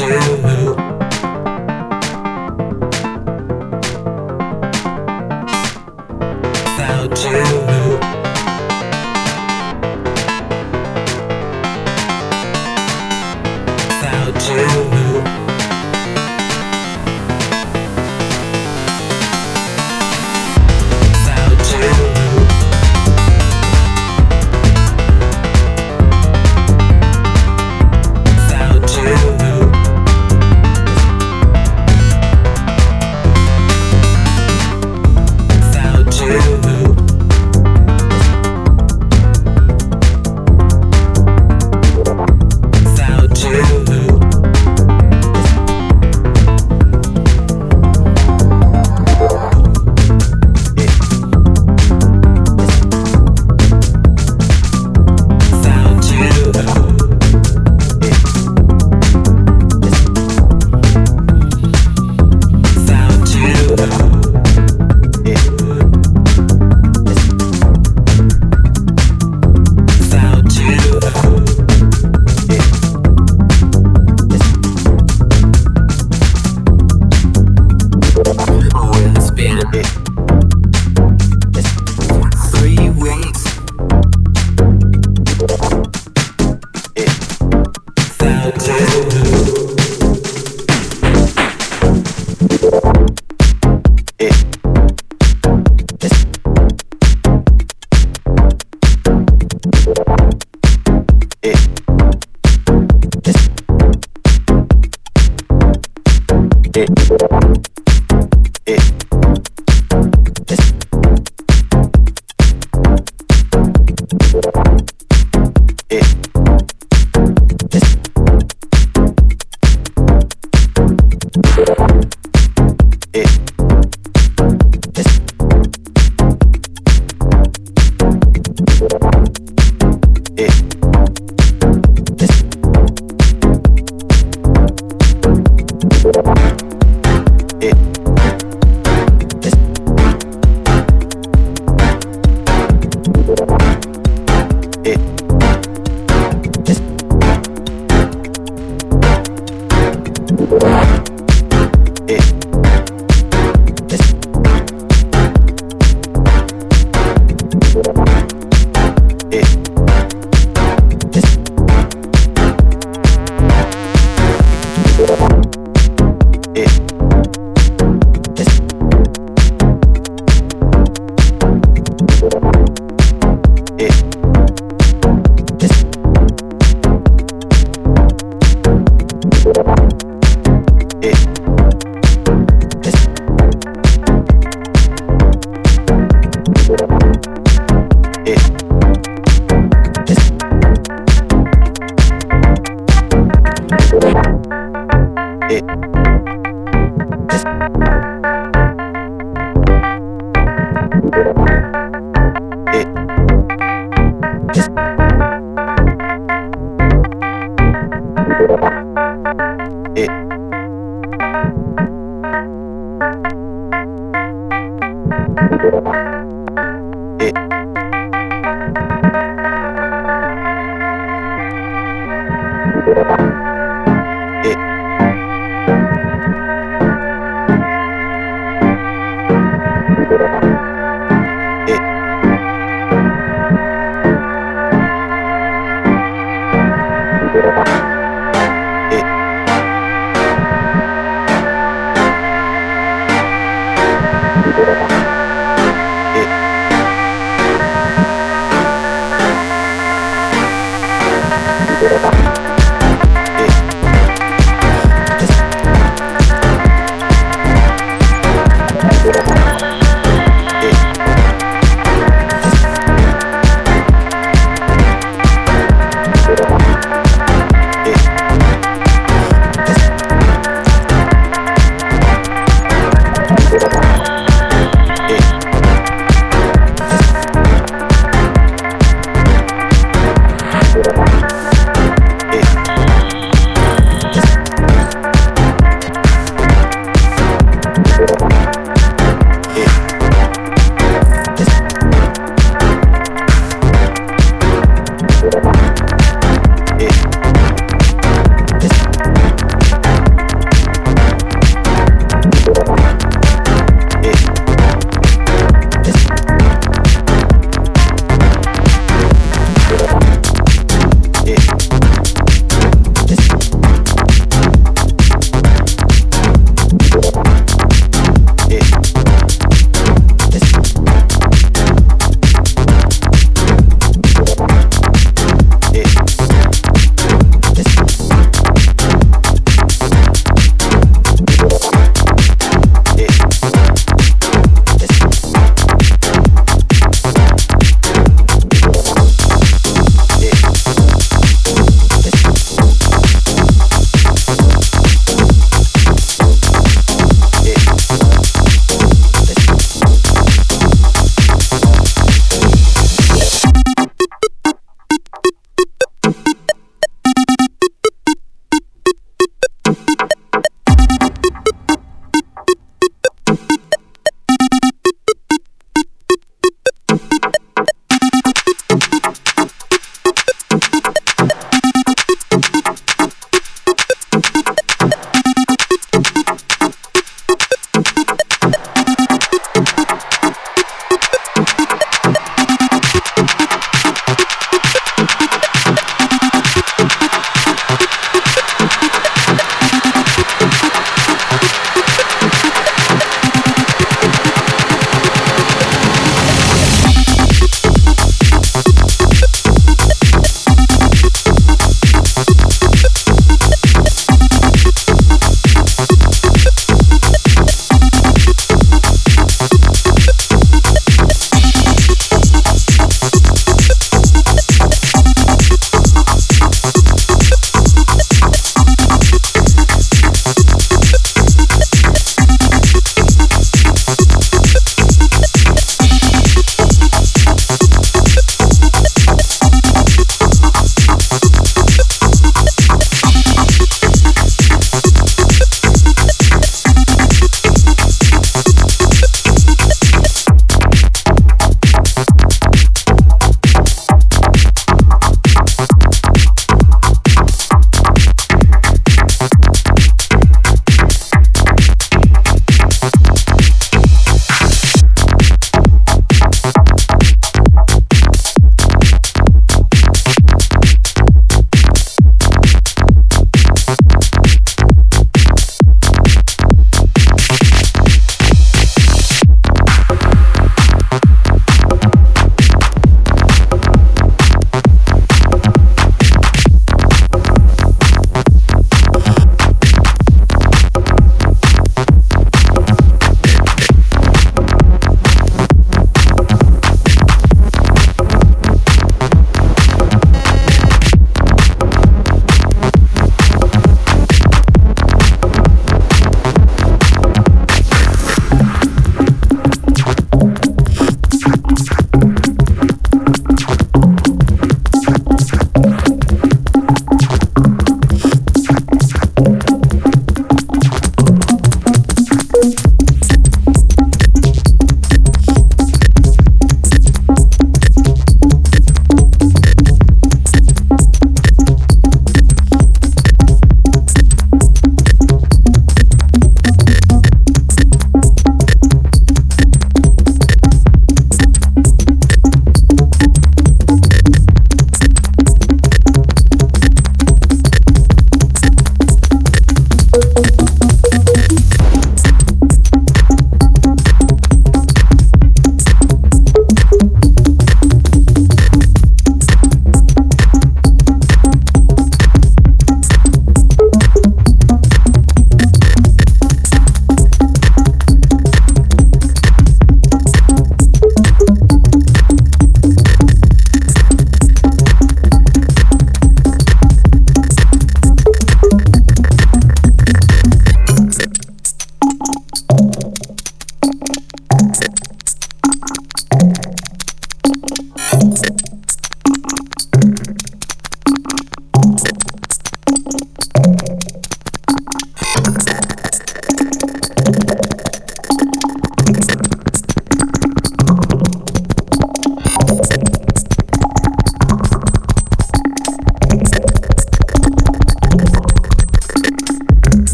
you.